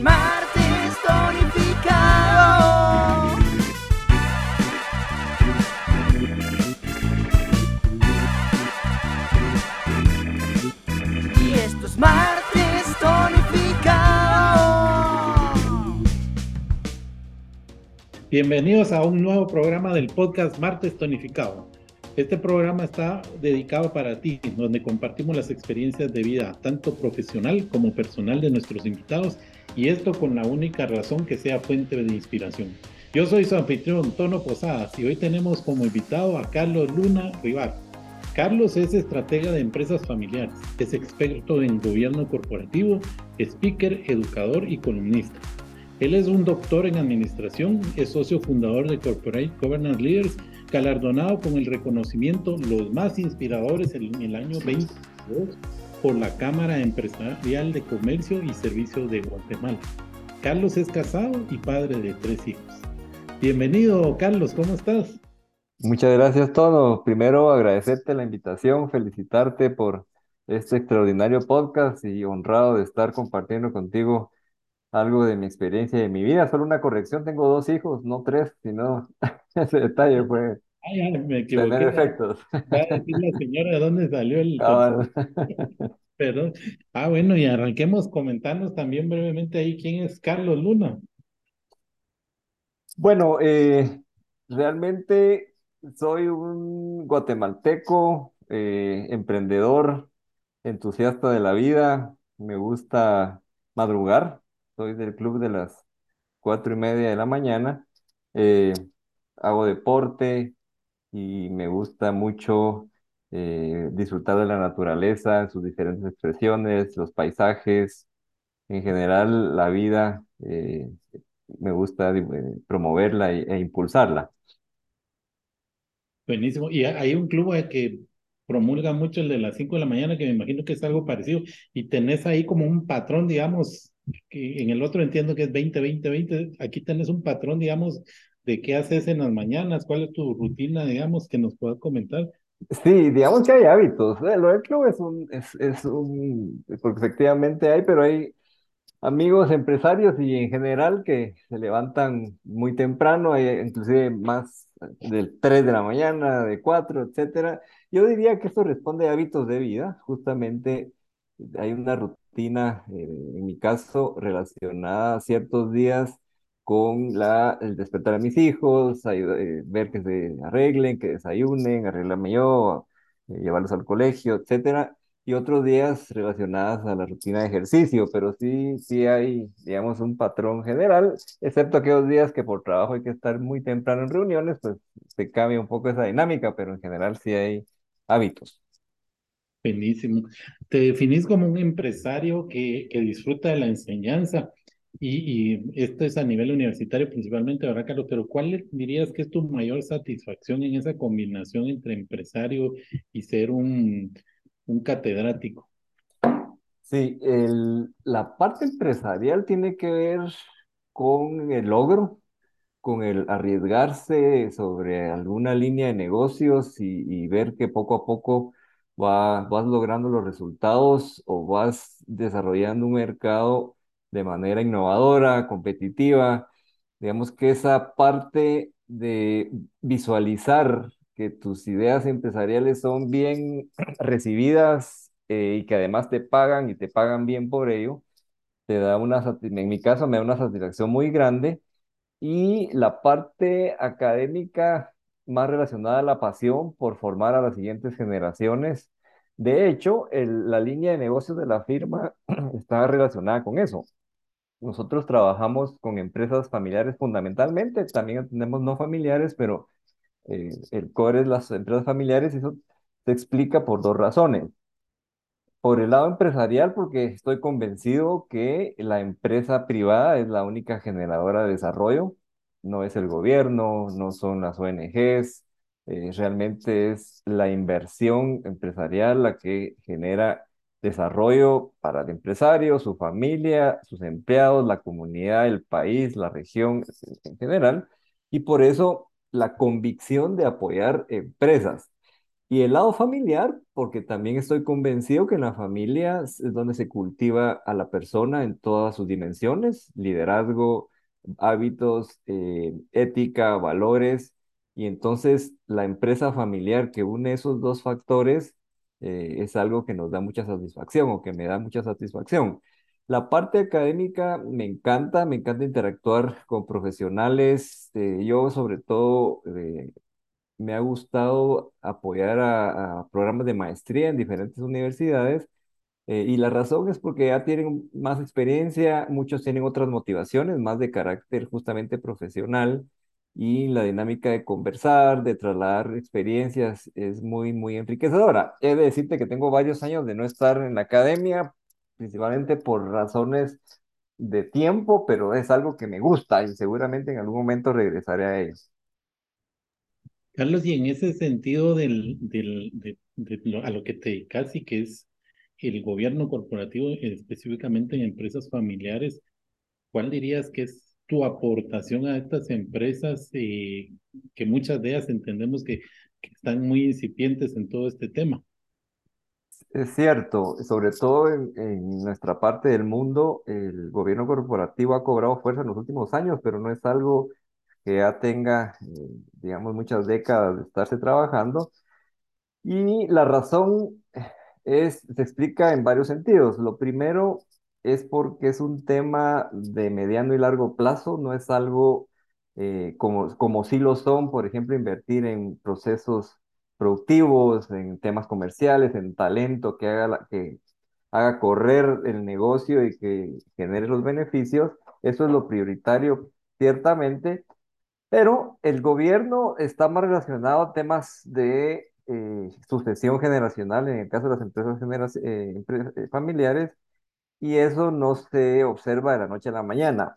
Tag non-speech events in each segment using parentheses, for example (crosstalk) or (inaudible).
martes tonificado. Y esto es martes tonificado. Bienvenidos a un nuevo programa del podcast Martes Tonificado. Este programa está dedicado para ti, donde compartimos las experiencias de vida, tanto profesional como personal de nuestros invitados, y esto con la única razón que sea fuente de inspiración. Yo soy su anfitrión, Tono Posadas, y hoy tenemos como invitado a Carlos Luna Rivar. Carlos es estratega de empresas familiares, es experto en gobierno corporativo, speaker, educador y columnista. Él es un doctor en administración, es socio fundador de Corporate Governance Leaders, galardonado con el reconocimiento Los más inspiradores en el año 2022 por la Cámara Empresarial de Comercio y Servicios de Guatemala. Carlos es casado y padre de tres hijos. Bienvenido, Carlos, ¿cómo estás? Muchas gracias, Tono. Primero, agradecerte la invitación, felicitarte por este extraordinario podcast y honrado de estar compartiendo contigo algo de mi experiencia y de mi vida. Solo una corrección, tengo dos hijos, no tres, sino (laughs) ese detalle fue Ya, me equivoqué. tener efectos. Va a decir la señora de dónde salió el Ah, (laughs) Perdón. Ah, bueno, y arranquemos comentarnos también brevemente ahí quién es Carlos Luna. Bueno, eh, realmente soy un guatemalteco, eh, emprendedor, entusiasta de la vida. Me gusta madrugar. Soy del club de las cuatro y media de la mañana. Eh, hago deporte y me gusta mucho eh, disfrutar de la naturaleza sus diferentes expresiones, los paisajes, en general la vida. eh, me gusta eh, promoverla e, e impulsarla. Buenísimo. Y ha- hay un club eh, que promulga mucho el de las 5 de la mañana, que me imagino que es algo parecido. Y tenés ahí como un patrón, digamos, que en el otro entiendo que es 20, 20, 20. Aquí tenés un patrón, digamos, de qué haces en las mañanas, cuál es tu rutina, digamos, que nos puedas comentar. Sí, digamos que hay hábitos. eh, Lo del club es un, es, es un, porque efectivamente hay, pero hay amigos empresarios y en general que se levantan muy temprano, hay inclusive más del 3 de la mañana, de 4, etcétera. Yo diría que esto responde a hábitos de vida. Justamente hay una rutina, eh, en mi caso, relacionada a ciertos días con la, el despertar a mis hijos, ayuda- eh, ver que se arreglen, que desayunen, arreglarme yo, eh, llevarlos al colegio, etcétera y otros días relacionadas a la rutina de ejercicio, pero sí, sí hay, digamos, un patrón general, excepto aquellos días que por trabajo hay que estar muy temprano en reuniones, pues se cambia un poco esa dinámica, pero en general sí hay hábitos. Buenísimo. Te definís como un empresario que, que disfruta de la enseñanza y, esto es a nivel universitario principalmente, ¿verdad, Carlos? Pero ¿cuál dirías que es tu mayor satisfacción en esa combinación entre empresario y ser un, un catedrático? Sí, el, la parte empresarial tiene que ver con el logro, con el arriesgarse sobre alguna línea de negocios y, y ver que poco a poco va- vas logrando los resultados o vas desarrollando un mercado de manera innovadora, competitiva. Digamos que esa parte de visualizar que tus ideas empresariales son bien (clears throat) recibidas eh, y que además te pagan y te pagan bien por ello, te da una, en mi caso me da una satisfacción muy grande y la parte académica más relacionada a la pasión por formar a las siguientes generaciones. De hecho, la línea de negocios de la firma (clears throat) está relacionada con eso. Nosotros trabajamos con empresas familiares fundamentalmente, también tenemos no familiares, pero eh, el core es las empresas familiares y eso se explica por dos razones. Por el lado empresarial, porque estoy convencido que la empresa privada es la única generadora de desarrollo, no es el gobierno, no son las ONGs, eh, realmente es la inversión empresarial la que genera desarrollo para el empresario, su familia, sus empleados, la comunidad, el país, la región en general, y por eso la convicción de apoyar empresas. Y el lado familiar, porque también estoy convencido que en la familia es donde se cultiva a la persona en todas sus dimensiones, liderazgo, hábitos, eh, ética, valores. Y entonces la empresa familiar que une esos dos factores eh, es algo que nos da mucha satisfacción o que me da mucha satisfacción. La parte académica me encanta, me encanta interactuar con profesionales. Eh, yo sobre todo me ha gustado apoyar a, programas de maestría en diferentes universidades eh, y la razón es porque ya tienen más experiencia, muchos tienen otras motivaciones, más de carácter justamente profesional y la dinámica de conversar, de trasladar experiencias es muy, muy enriquecedora. He de decirte que tengo varios años de no estar en la academia, principalmente por razones de tiempo, pero es algo que me gusta y seguramente en algún momento regresaré a ello. Carlos, y en ese sentido del, del, de, a lo que te dedicas y que es el gobierno corporativo, específicamente en empresas familiares, ¿cuál dirías que es tu aportación a estas empresas eh, que muchas de ellas entendemos que, están muy incipientes en todo este tema? Es cierto, sobre todo en, en, nuestra parte del mundo, el gobierno corporativo ha cobrado fuerza en los últimos años, pero no es algo que ya tenga, eh, digamos, muchas décadas de estarse trabajando. Y la razón es, se explica en varios sentidos. Lo primero es porque es un tema de mediano y largo plazo, no es algo eh, como, como sí lo son, por ejemplo, invertir en procesos productivos, en temas comerciales, en talento que haga, la, que haga correr el negocio y que genere los beneficios. Eso es lo prioritario, ciertamente, pero el gobierno está más relacionado a temas de eh, sucesión generacional, en el caso de las empresas eh, eh, familiares, y eso no se observa de la noche a la mañana.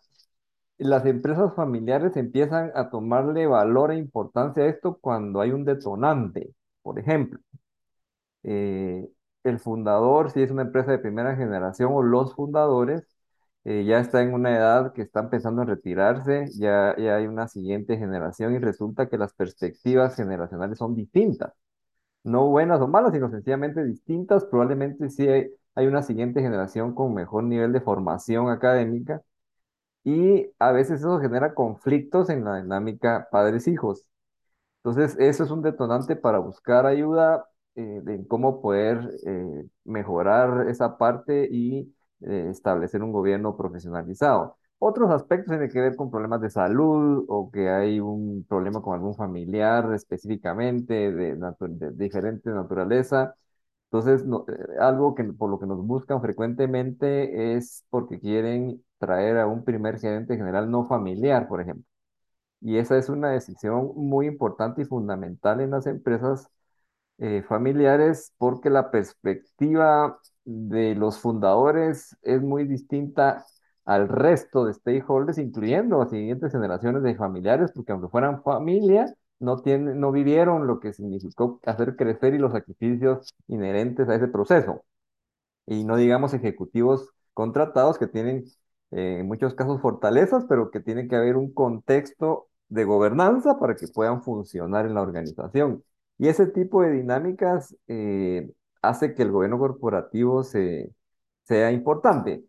Las empresas familiares empiezan a tomarle valor e importancia a esto cuando hay un detonante. Por ejemplo, el fundador, si es una empresa de primera generación o los fundadores, eh, ya está en una edad que están pensando en retirarse, ya, ya hay una siguiente generación y resulta que las perspectivas generacionales son distintas. No buenas o malas, sino sencillamente distintas. Probablemente sí hay, hay una siguiente generación con mejor nivel de formación académica y a veces eso genera conflictos en la dinámica padres-hijos. Entonces, eso es un detonante para buscar ayuda eh, de cómo poder eh, mejorar esa parte y eh, establecer un gobierno profesionalizado. Otros aspectos tienen que ver con problemas de salud o que hay un problema con algún familiar específicamente de, de diferente naturaleza. Entonces, eh, algo que por lo que nos buscan frecuentemente es porque quieren traer a un primer gerente general no familiar, por ejemplo. Y esa es una decisión muy importante y fundamental en las empresas eh, familiares porque la perspectiva de los fundadores es muy distinta al resto de stakeholders, incluyendo las siguientes generaciones de familiares, porque aunque fueran familia, no, no vivieron lo que significó hacer crecer y los sacrificios inherentes a ese proceso. Y no digamos ejecutivos contratados que tienen eh, en muchos casos fortalezas, pero que tiene que haber un contexto de gobernanza para que puedan funcionar en la organización. Y ese tipo de dinámicas eh, hace que el gobierno corporativo se, sea importante.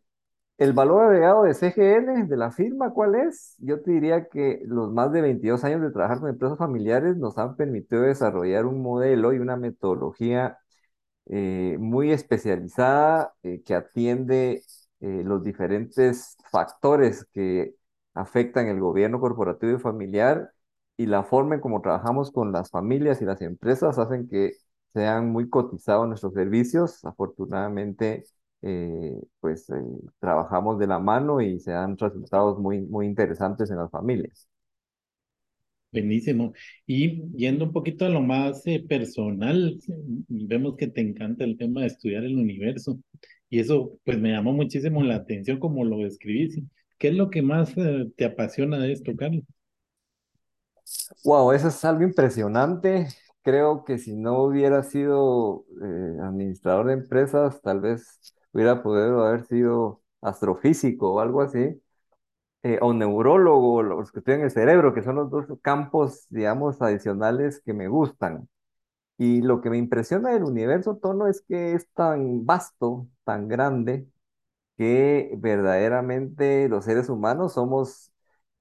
El valor agregado de CGL, de la firma, ¿cuál es? Yo te diría que los más de 22 años de trabajar con empresas familiares nos han permitido desarrollar un modelo y una metodología eh, muy especializada eh, que atiende eh, los diferentes factores que afectan el gobierno corporativo y familiar y la forma en cómo trabajamos con las familias y las empresas hacen que sean muy cotizados nuestros servicios. Afortunadamente, eh, pues eh, trabajamos de la mano y se dan resultados muy, muy interesantes en las familias. Buenísimo. Y yendo un poquito a lo más eh, personal, vemos que te encanta el tema de estudiar el universo y eso pues me llamó muchísimo la atención como lo describís. ¿Qué es lo que más te apasiona de esto, Carlos? Wow, eso es algo impresionante creo que si no hubiera sido eh, administrador de empresas, tal vez hubiera podido haber sido astrofísico o algo así, eh, o neurólogo, los que estudian el cerebro, que son los dos campos, digamos, adicionales que me gustan. Y lo que me impresiona del universo, Tono, es que es tan vasto, tan grande, que verdaderamente los seres humanos somos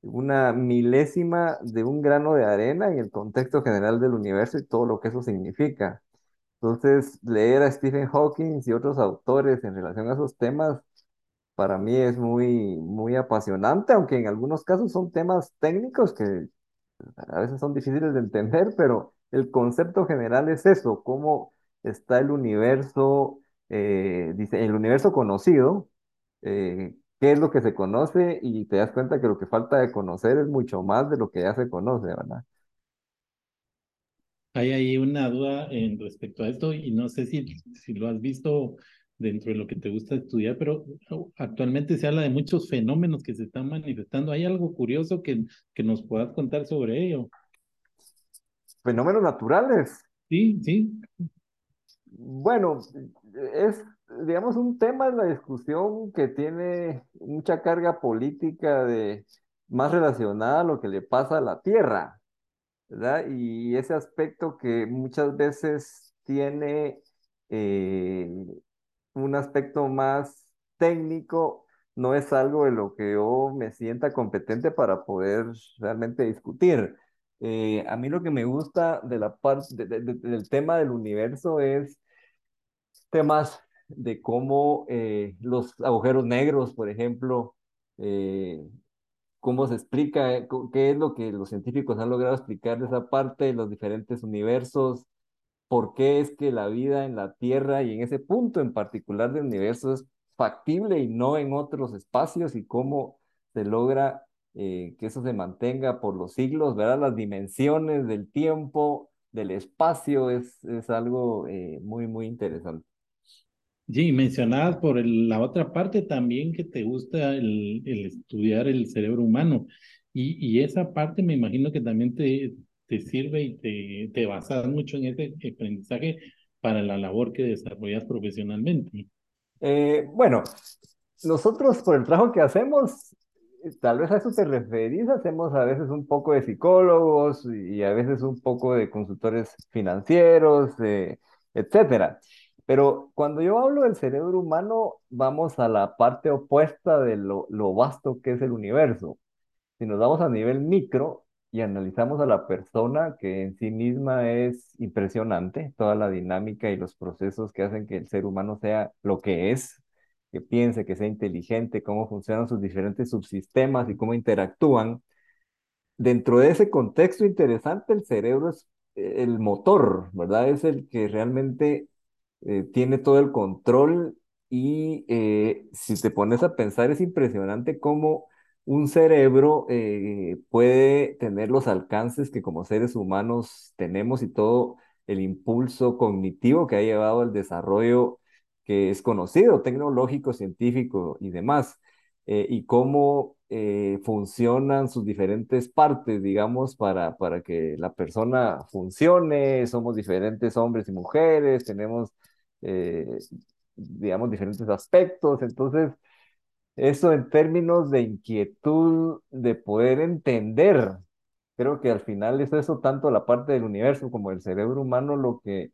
una milésima de un grano de arena en el contexto general del universo y todo lo que eso significa. Entonces, leer a Stephen Hawking y otros autores en relación a esos temas, para mí es muy, muy apasionante, aunque en algunos casos son temas técnicos que a veces son difíciles de entender, pero el concepto general es eso, cómo está el universo, eh, dice, el universo conocido, eh, qué es lo que se conoce y te das cuenta que lo que falta de conocer es mucho más de lo que ya se conoce, ¿verdad? Hay ahí una duda en respecto a esto y no sé si, si lo has visto dentro de lo que te gusta estudiar, pero actualmente se habla de muchos fenómenos que se están manifestando. ¿Hay algo curioso que, que nos puedas contar sobre ello? Fenómenos naturales. Sí, sí. Bueno, es, digamos, un tema en la discusión que tiene mucha carga política de más relacionada a lo que le pasa a la Tierra, Y ese aspecto que muchas veces tiene eh, un aspecto más técnico, no es algo de lo que yo me sienta competente para poder realmente discutir. Eh, a mí lo que me gusta de la parte del tema del universo es temas de cómo eh, los agujeros negros, por ejemplo, cómo se explica, qué es lo que los científicos han logrado explicar de esa parte de los diferentes universos, por qué es que la vida en la Tierra y en ese punto en particular del universo es factible y no en otros espacios y cómo se logra eh, que eso se mantenga por los siglos, ¿verdad? Las dimensiones del tiempo, del espacio, es, es algo eh, muy, muy interesante. Sí, mencionabas por la otra parte también que te gusta el, el estudiar el cerebro humano. Y, y, esa parte me imagino que también te, te sirve y te, te basas mucho en ese aprendizaje para la labor que desarrollas profesionalmente. Eh, bueno, nosotros por el trabajo que hacemos, tal vez a eso te referís, hacemos a veces un poco de psicólogos y a veces un poco de consultores financieros, eh, etcétera. Pero cuando yo hablo del cerebro humano, vamos a la parte opuesta de lo, lo vasto que es el universo. Si nos vamos a nivel micro, y analizamos a la persona que en sí misma es impresionante, toda la dinámica y los procesos que hacen que el ser humano sea lo que es, que piense, que sea inteligente, cómo funcionan sus diferentes subsistemas y cómo interactúan. Dentro de ese contexto interesante, el cerebro es eh, el motor, ¿verdad? Es el que realmente eh, tiene todo el control y eh, si te pones a pensar es impresionante cómo un cerebro eh, puede tener los alcances que como seres humanos tenemos y todo el impulso cognitivo que ha llevado al desarrollo que es conocido, tecnológico, científico y demás, y cómo funcionan sus diferentes partes, digamos, para, para que la persona funcione, somos diferentes hombres y mujeres, tenemos, digamos, diferentes aspectos, entonces eso en términos de inquietud, de poder entender. Creo que al final es eso tanto la parte del universo como el cerebro humano lo que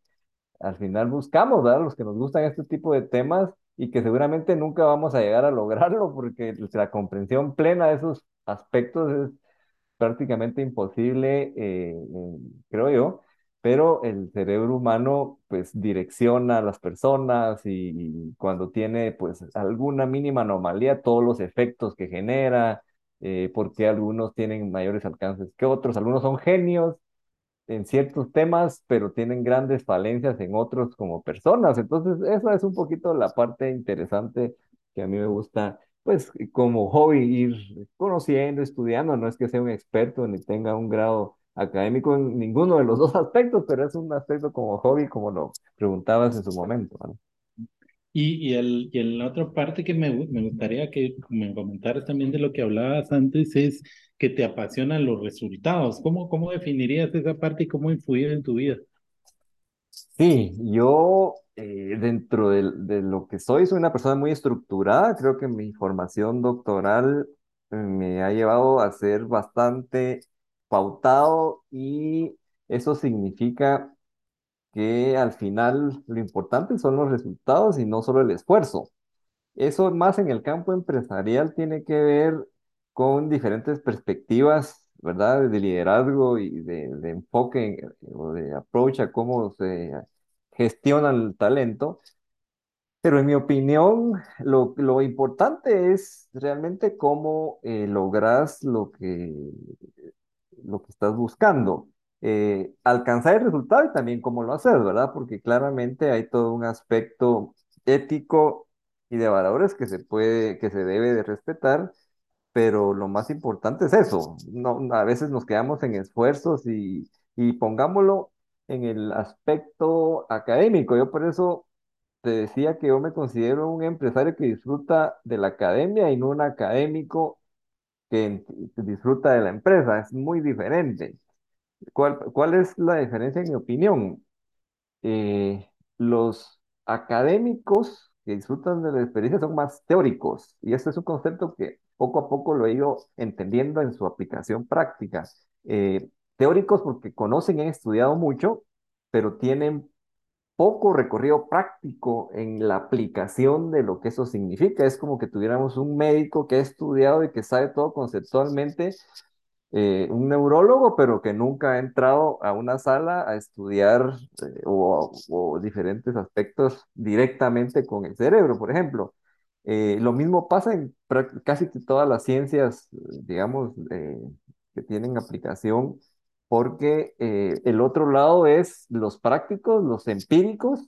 al final buscamos, ¿verdad? Los que nos gustan este tipo de temas y que seguramente nunca vamos a llegar a lograrlo porque la comprensión plena de esos aspectos es prácticamente imposible, eh, creo yo pero el cerebro humano pues direcciona a las personas y, cuando tiene pues alguna mínima anomalía, todos los efectos que genera, eh, porque algunos tienen mayores alcances que otros, algunos son genios en ciertos temas, pero tienen grandes falencias en otros como personas. Entonces, esa es un poquito la parte interesante que a mí me gusta pues como hobby ir conociendo, estudiando, no es que sea un experto ni tenga un grado académico en ninguno de los (laughs) dos aspectos, pero es un aspecto como hobby, como lo preguntabas en su momento. Y, y, el, y la otra parte que me, me gustaría que me comentaras también de lo que hablabas antes es que te apasionan los resultados. ¿Cómo, cómo definirías esa parte y cómo influir en tu vida? Sí, yo eh, dentro de, de, lo que soy, soy una persona muy estructurada. Creo que mi formación doctoral me ha llevado a ser bastante pautado y eso significa que al final lo importante son los resultados y no solo el esfuerzo. Eso más en el campo empresarial tiene que ver con diferentes perspectivas, ¿verdad? De liderazgo y de, de enfoque o de approach a cómo se gestiona el talento. Pero en mi opinión, lo, lo importante es realmente cómo eh, logras lo que, lo que estás buscando. Eh, alcanzar el resultado y también cómo lo haces, ¿verdad? Porque claramente hay todo un aspecto ético y de valores que se puede, que se debe de respetar, pero lo más importante es eso. No, a veces nos quedamos en esfuerzos y, y pongámoslo en el aspecto académico. Yo por eso te decía que yo me considero un empresario que disfruta de la academia y no un académico que disfruta de la empresa. Es muy diferente. ¿Cuál, cuál es la diferencia en mi opinión? Eh, los académicos que disfrutan de la experiencia son más teóricos y este es un concepto que poco a poco lo he ido entendiendo en su aplicación práctica. Eh, teóricos porque conocen y han estudiado mucho, pero tienen poco recorrido práctico en la aplicación de lo que eso significa. Es como que tuviéramos un médico que ha estudiado y que sabe todo conceptualmente, eh, un neurólogo, pero que nunca ha entrado a una sala a estudiar eh, o, diferentes aspectos directamente con el cerebro, por ejemplo. Eh, lo mismo pasa en casi todas las ciencias, digamos, que tienen aplicación porque eh, el otro lado es los prácticos, los empíricos,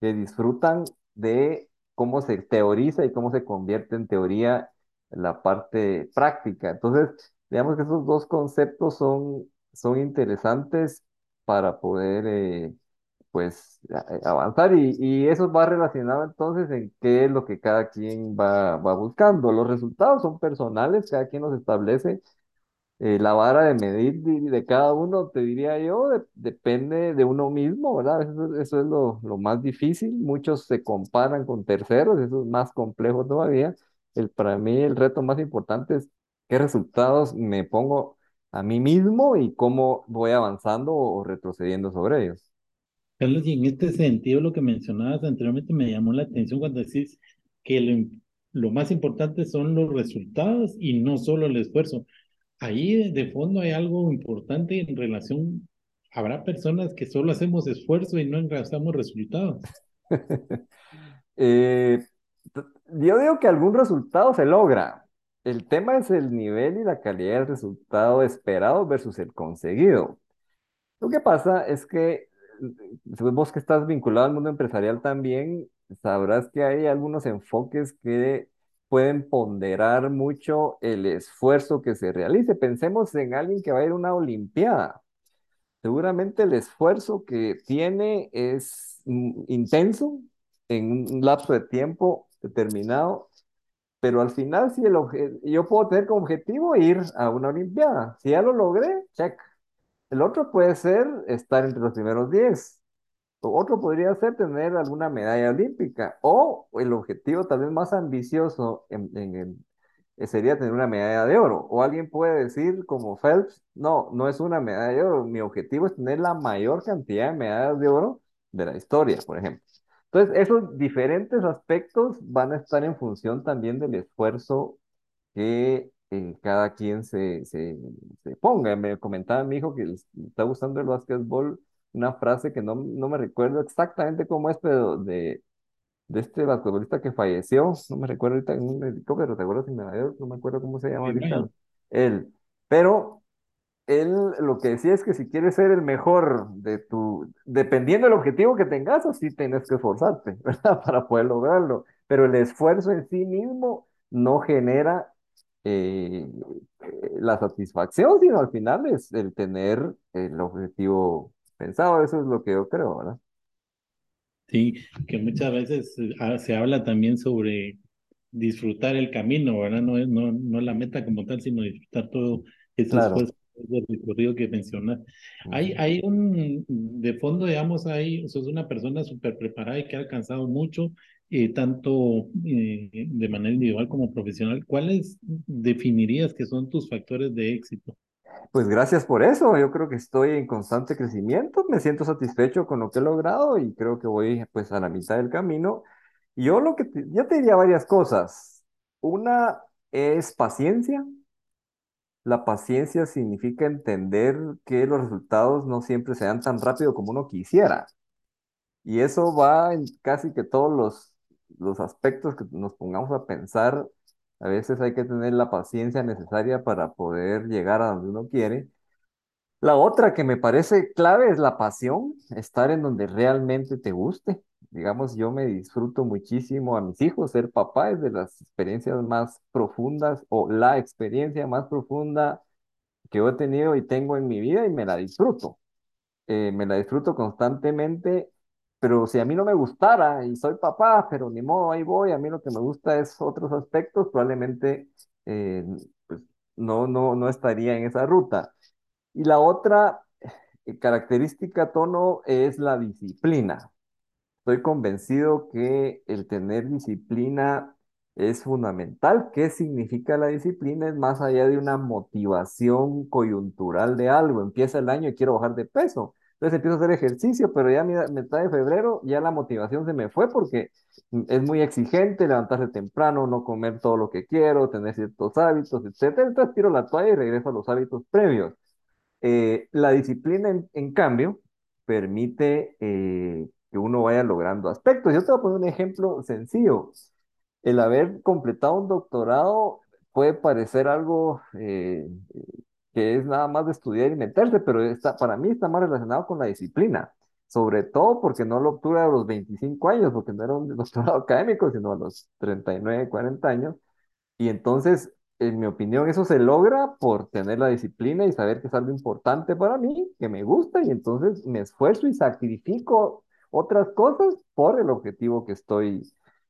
que disfrutan de cómo se teoriza y cómo se convierte en teoría la parte práctica. Entonces, digamos que esos dos conceptos son, son interesantes para poder, eh, pues, avanzar y, y, eso va relacionado entonces en qué es lo que cada quien va, va buscando. Los resultados son personales, cada quien los establece eh, la vara de medir de, cada uno, te diría yo, depende de uno mismo, ¿verdad? Eso, eso es lo, lo, más difícil. Muchos se comparan con terceros, eso es más complejo todavía. El, para mí el reto más importante es qué resultados me pongo a mí mismo y cómo voy avanzando o retrocediendo sobre ellos. Carlos, y en este sentido lo que mencionabas anteriormente me llamó la atención cuando decís que lo, lo más importante son los resultados y no solo el esfuerzo ahí de fondo hay algo importante en relación, habrá personas que solo hacemos esfuerzo y no engrasamos resultados. (laughs) eh, yo digo que algún resultado se logra. El tema es el nivel y la calidad del resultado esperado versus el conseguido. Lo que pasa es que vos que estás vinculado al mundo empresarial también, sabrás que hay algunos enfoques que pueden ponderar mucho el esfuerzo que se realice. Pensemos en alguien que va a ir a una Olimpiada. Seguramente el esfuerzo que tiene es mm, intenso en un lapso de tiempo determinado, pero al final si el yo puedo tener como objetivo ir a una Olimpiada. Si ya lo logré, check. El otro puede ser estar entre los primeros 10. Otro podría ser tener alguna medalla olímpica o el objetivo tal vez más ambicioso en, eh, sería tener una medalla de oro. O alguien puede decir como Phelps, no, no es una medalla de oro, mi objetivo es tener la mayor cantidad de medallas de oro de la historia, por ejemplo. Entonces, esos diferentes aspectos van a estar en función también del esfuerzo que eh, cada quien se, se, se, ponga. Me comentaba mi hijo que está gustando el básquetbol una frase que no, no me recuerdo exactamente cómo es, pero de, de este basquetbolista que falleció, no me recuerdo ahorita, en un helicóptero, ¿te acuerdas? no me acuerdo cómo se llama ahorita. Él, pero él lo que decía es que si quieres ser el mejor de tu, dependiendo del objetivo que tengas, así tienes que esforzarte, (laughs) ¿verdad? Para poder lograrlo. Pero el esfuerzo en sí mismo no genera eh, la satisfacción, sino al final es el tener el objetivo pensado, eso es lo que yo creo, ¿verdad? Sí, que muchas veces ah, se habla también sobre disfrutar el camino, ¿verdad? No es no, no la meta como tal, sino disfrutar todo ese claro. del recorrido que mencionas. Hay, hay un, de fondo, digamos, hay, sos una persona súper preparada y que ha alcanzado mucho, eh, tanto eh, de manera individual como profesional. ¿Cuáles definirías que son tus factores de éxito? Pues gracias por eso. Yo creo que estoy en constante crecimiento. Me siento satisfecho con lo que he logrado y creo que voy pues a la mitad del camino. Yo lo que te, te diría varias cosas. Una es paciencia. La paciencia significa entender que los resultados no siempre se dan tan rápido como uno quisiera. Y eso va en casi que todos los, los aspectos que nos pongamos a pensar. A veces hay que tener la paciencia necesaria para poder llegar a donde uno quiere. La otra que me parece clave es la pasión, estar en donde realmente te guste. Digamos, yo me disfruto muchísimo a mis hijos, ser papá es de las experiencias más profundas o la experiencia más profunda que he tenido y tengo en mi vida y me la disfruto. Eh, me la disfruto constantemente, pero si a mí no me gustara y soy papá, pero ni modo, ahí voy, a mí lo que me gusta es otros aspectos, probablemente eh, pues, no, no, no estaría en esa ruta. Y la otra eh, característica, tono, es la disciplina. Estoy convencido que el tener disciplina es fundamental. ¿Qué significa la disciplina? Es más allá de una motivación coyuntural de algo. Empieza el año y quiero bajar de peso. Entonces empiezo a hacer ejercicio, pero ya a mitad de febrero ya la motivación se me fue porque es muy exigente levantarse temprano, no comer todo lo que quiero, tener ciertos hábitos, etc. Entonces tiro la toalla y regreso a los hábitos previos. Eh, la disciplina, en, cambio, permite eh, que uno vaya logrando aspectos. Yo te voy a poner un ejemplo sencillo. El haber completado un doctorado puede parecer algo eh, que es nada más de estudiar y meterse, pero está, para mí está más relacionado con la disciplina, sobre todo porque no lo obtuve a los 25 años, porque no era un doctorado (laughs) académico, sino a los 39, 40 años. Y entonces en mi opinión, eso se logra por tener la disciplina y saber que es algo importante para mí, que me gusta, y entonces me esfuerzo y sacrifico otras cosas por el objetivo que estoy,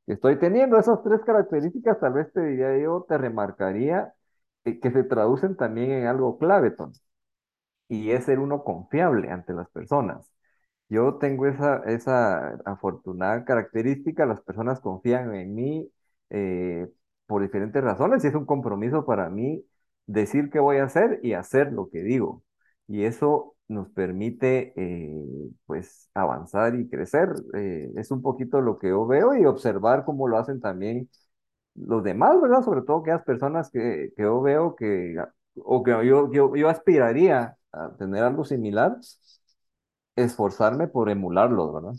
que estoy teniendo. Esas tres características, tal vez te diría yo, te remarcaría que, que se traducen también en algo clave, Tom, y es ser uno confiable ante las personas. Yo tengo esa, esa afortunada característica, las personas confían en mí. Eh, por diferentes razones y es un compromiso para mí decir qué voy a hacer y hacer lo que digo. Y eso nos permite eh, pues avanzar y crecer. Eh, es un poquito lo que yo veo y observar cómo lo hacen también los demás, ¿verdad? Sobre todo aquellas personas que, que yo veo que, o que yo, yo, yo aspiraría a tener algo similar, esforzarme por emularlos, ¿verdad?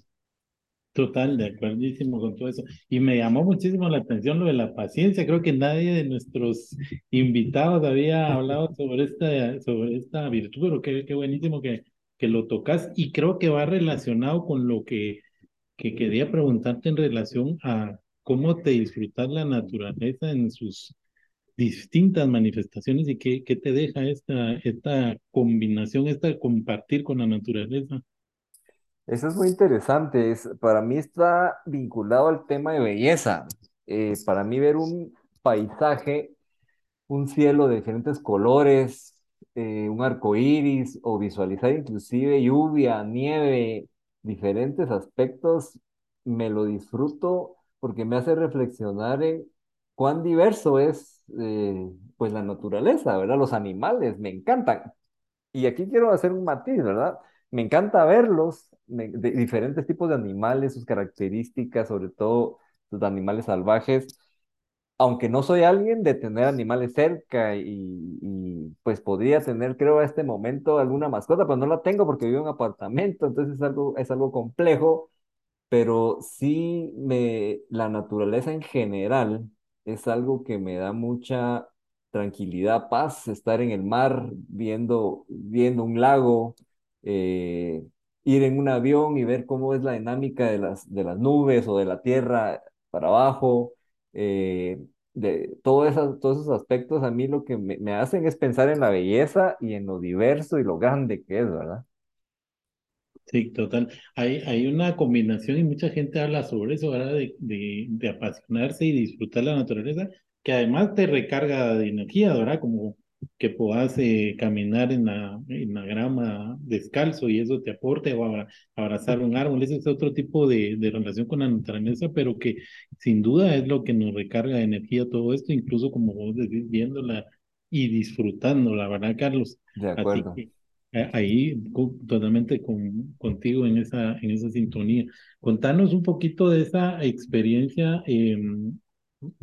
Total, de acuerdísimo con todo eso. Y me llamó muchísimo la atención lo de la paciencia. Creo que nadie de nuestros invitados había hablado sobre esta, sobre esta virtud, pero qué, qué buenísimo que, que lo tocas. Y creo que va relacionado con lo que, que quería preguntarte en relación a cómo te disfrutas la naturaleza en sus distintas manifestaciones y qué, qué te deja esta, esta combinación, esta compartir con la naturaleza. Eso es muy interesante. Es, para mí está vinculado al tema de belleza. Eh, para mí ver un paisaje, un cielo de diferentes colores, eh, un arco iris o visualizar inclusive lluvia, nieve, diferentes aspectos, me lo disfruto porque me hace reflexionar en cuán diverso es eh, pues la naturaleza, ¿verdad? Los animales, me encantan. Y aquí quiero hacer un matiz, ¿verdad? Me encanta verlos, de diferentes tipos de animales, sus características, sobre todo los animales salvajes. Aunque no soy alguien de tener animales cerca y, pues podría tener, creo, a este momento alguna mascota, pero no la tengo porque vivo en un apartamento, entonces es algo, es algo complejo, pero sí me, la naturaleza en general es algo que me da mucha tranquilidad, paz, estar en el mar, viendo, viendo un lago, eh, ir en un avión y ver cómo es la dinámica de las, de las nubes o de la tierra para abajo, eh, de todo todos esos aspectos a mí lo que me, me, hacen es pensar en la belleza y en lo diverso y lo grande que es, ¿verdad? Sí, total. Hay, hay una combinación y mucha gente habla sobre eso, ¿verdad? De, de, de apasionarse y disfrutar la naturaleza, que además te recarga de energía, ¿verdad? Como que puedas eh, caminar en la, en la grama descalzo y eso te aporte o abrazar un árbol. Ese es otro tipo de, de relación con la naturaleza, pero que sin duda es lo que nos recarga de energía todo esto, incluso como vos decís, viendo la, y disfrutando, la verdad, Carlos. De acuerdo. Ahí totalmente con, contigo en esa, en esa sintonía. Contanos un poquito de esa experiencia em,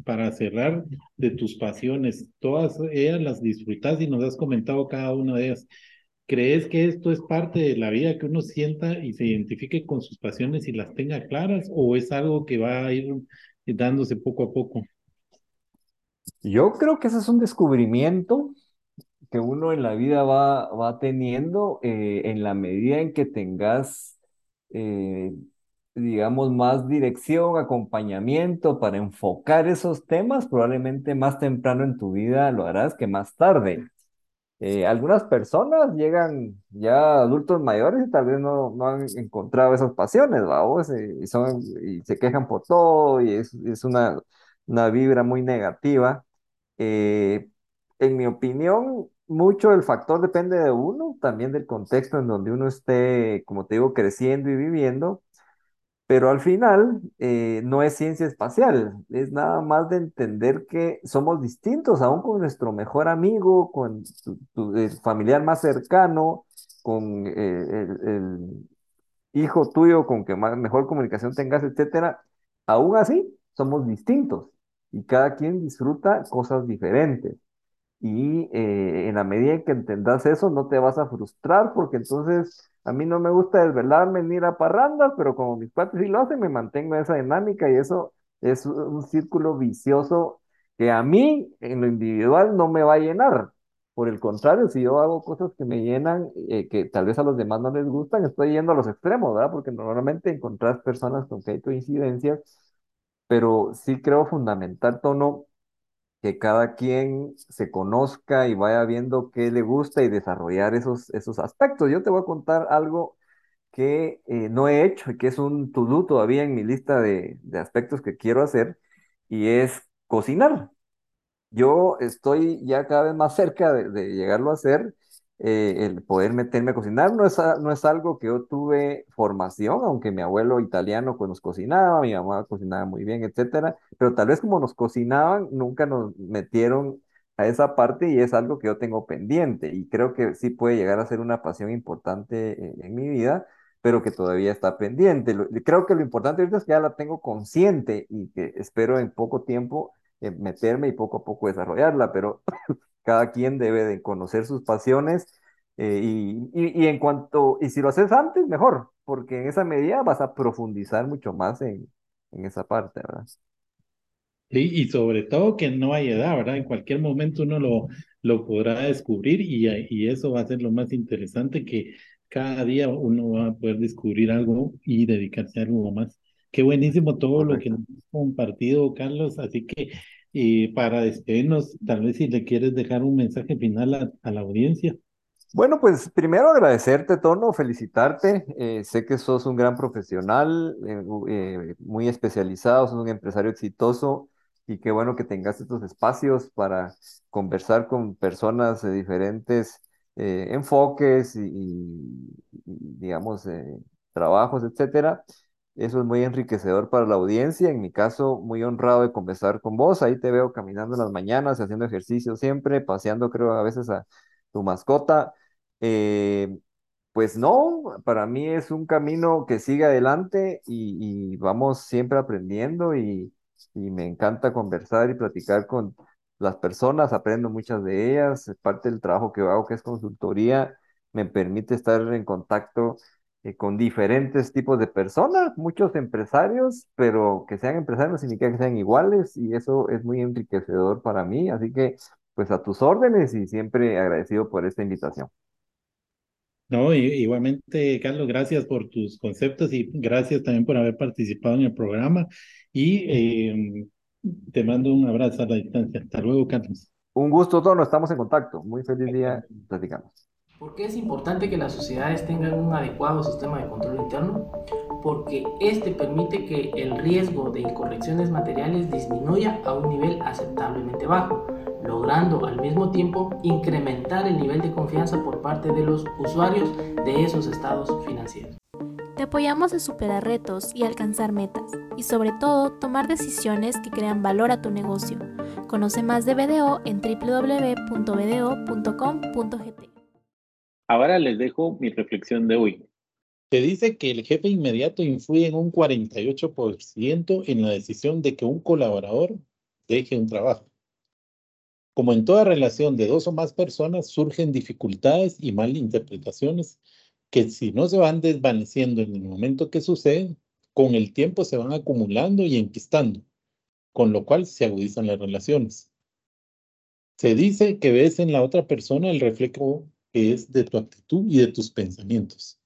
para cerrar de tus pasiones. Todas ellas las disfrutas y nos has comentado cada una de ellas. ¿Crees que esto es parte de la vida, que uno sienta y se identifique con sus pasiones y las tenga claras, o es algo que va a ir dándose poco a poco? Yo creo que ese es un descubrimiento que uno en la vida va, va teniendo eh, en la medida en que tengas, eh, digamos, más dirección, acompañamiento para enfocar esos temas, probablemente más temprano en tu vida lo harás que más tarde. Eh, algunas personas llegan ya adultos mayores y tal vez no, no han encontrado esas pasiones, vamos, y, son, y se quejan por todo y es, es una, una vibra muy negativa. Eh, en mi opinión, mucho el factor depende de uno, también del contexto en donde uno esté, como te digo, creciendo y viviendo. Pero al final eh, no es ciencia espacial, es nada más de entender que somos distintos, aún con nuestro mejor amigo, con tu, tu- el familiar más cercano, con eh, el, el hijo tuyo con que más, mejor comunicación tengas, etcétera. Aún así, somos distintos y cada quien disfruta cosas diferentes. Y eh, en la medida en que entendas eso, no te vas a frustrar, porque entonces a mí no me gusta desvelarme ni ir a parrandas, pero como mis padres sí lo hacen, me mantengo en esa dinámica y eso es un círculo vicioso que a mí, en lo individual, no me va a llenar. Por el contrario, si yo hago cosas que me llenan, eh, que tal vez a los demás no les gustan, estoy yendo a los extremos, ¿verdad? Porque normalmente encontrás personas con que hay coincidencias, pero sí creo fundamental, Tono que cada quien se conozca y vaya viendo qué le gusta y desarrollar esos, esos aspectos. Yo te voy a contar algo que eh, no he hecho que es un to-do todavía en mi lista de, de aspectos que quiero hacer y es cocinar. Yo estoy ya cada vez más cerca de, de llegarlo a hacer, eh, el poder meterme a cocinar. No es, no es algo que yo tuve formación, aunque mi abuelo italiano pues nos cocinaba, mi mamá cocinaba muy bien, etcétera, pero tal vez como nos cocinaban, nunca nos metieron a esa parte y es algo que yo tengo pendiente y creo que sí puede llegar a ser una pasión importante en, en mi vida, pero que todavía está pendiente. Lo- creo que lo importante ahorita es que ya la tengo consciente y que espero en poco tiempo eh, meterme y poco a poco desarrollarla, pero cada quien debe de conocer sus pasiones eh, y, y, y en cuanto, y si lo haces antes, mejor, porque en esa medida vas a profundizar mucho más en, en esa parte, ¿verdad? Sí, y sobre todo que no hay edad, ¿verdad? En cualquier momento uno lo, lo podrá descubrir y, y eso va a ser lo más interesante, que cada día uno va a poder descubrir algo y dedicarse a algo más. Qué buenísimo todo lo que nos has compartido, Carlos. Así que eh, para despedirnos, tal vez si le quieres dejar un mensaje final a, la audiencia. Bueno, pues primero agradecerte, Tono, felicitarte. eh, sé que sos un gran profesional, eh, eh, muy especializado, sos un empresario exitoso y qué bueno que tengas estos espacios para conversar con personas de diferentes enfoques y, y- y, digamos, trabajos, etcétera. Eso es muy enriquecedor para la audiencia. En mi caso, muy honrado de conversar con vos. Ahí te veo caminando las mañanas, haciendo ejercicio siempre, paseando, creo, a veces a tu mascota. Eh, pues no, para mí es un camino que sigue adelante y, vamos siempre aprendiendo y, y me encanta conversar y platicar con las personas, aprendo muchas de ellas, parte del trabajo que hago que es consultoría, me permite estar en contacto eh, con diferentes tipos de personas, muchos empresarios, pero que sean empresarios no significa que sean iguales y eso es muy enriquecedor para mí, así que pues a tus órdenes y siempre agradecido por esta invitación. No, igualmente, Carlos, gracias por tus conceptos y gracias también por haber participado en el programa. Y eh, te mando un abrazo a la distancia. Hasta luego, Carlos. Un gusto, Tono, estamos en contacto. Muy feliz día, platicamos. ¿Por qué es importante que las sociedades tengan un adecuado sistema de control interno? Porque este permite que el riesgo de incorrecciones materiales disminuya a un nivel aceptablemente bajo, logrando al mismo tiempo incrementar el nivel de confianza por parte de los usuarios de esos estados financieros. Te apoyamos a superar retos y alcanzar metas, y sobre todo tomar decisiones que crean valor a tu negocio. Conoce más de BDO en www.bdo.com.gt. Ahora les dejo mi reflexión de hoy. Se dice que el jefe inmediato influye en un 48% en la decisión de que un colaborador deje un trabajo. Como en toda relación de dos o más personas, surgen dificultades y malinterpretaciones que si no se van desvaneciendo en el momento que suceden, con el tiempo se van acumulando y enquistando, con lo cual se agudizan las relaciones. Se dice que ves en la otra persona el reflejo que es de tu actitud y de tus pensamientos.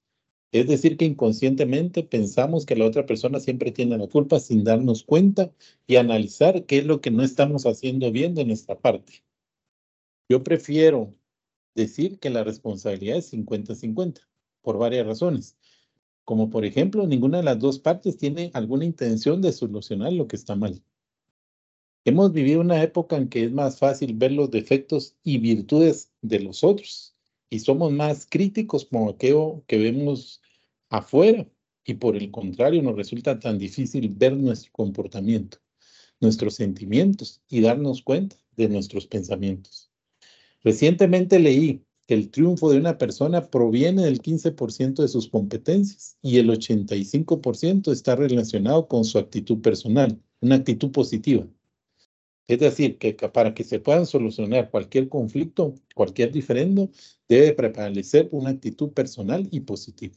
Es decir, que inconscientemente pensamos que la otra persona siempre tiene la culpa sin darnos cuenta y analizar qué es lo que no estamos haciendo bien de nuestra parte. Yo prefiero decir que la responsabilidad es 50-50 por varias razones. Como por ejemplo, ninguna de las dos partes tiene alguna intención de solucionar lo que está mal. Hemos vivido una época en que es más fácil ver los defectos y virtudes de los otros y somos más críticos con aquello que vemos afuera y por el contrario nos resulta tan difícil ver nuestro comportamiento, nuestros sentimientos y darnos cuenta de nuestros pensamientos. Recientemente leí que el triunfo de una persona proviene del 15% de sus competencias y el 85% está relacionado con su actitud personal, una actitud positiva. Es decir, que para que se puedan solucionar cualquier conflicto, cualquier diferendo, debe prevalecer una actitud personal y positiva.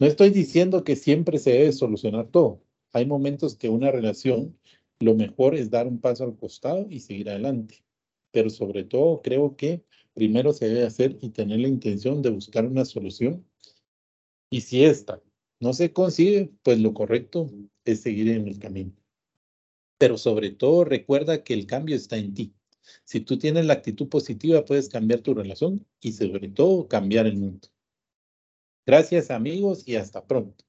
No estoy diciendo que siempre se debe solucionar todo. Hay momentos que una relación lo mejor es dar un paso al costado y seguir adelante. Pero sobre todo creo que primero se debe hacer y tener la intención de buscar una solución. Y si esta no se consigue, pues lo correcto es seguir en el camino. Pero sobre todo recuerda que el cambio está en ti. Si tú tienes la actitud positiva, puedes cambiar tu relación y sobre todo cambiar el mundo. Gracias amigos y hasta pronto.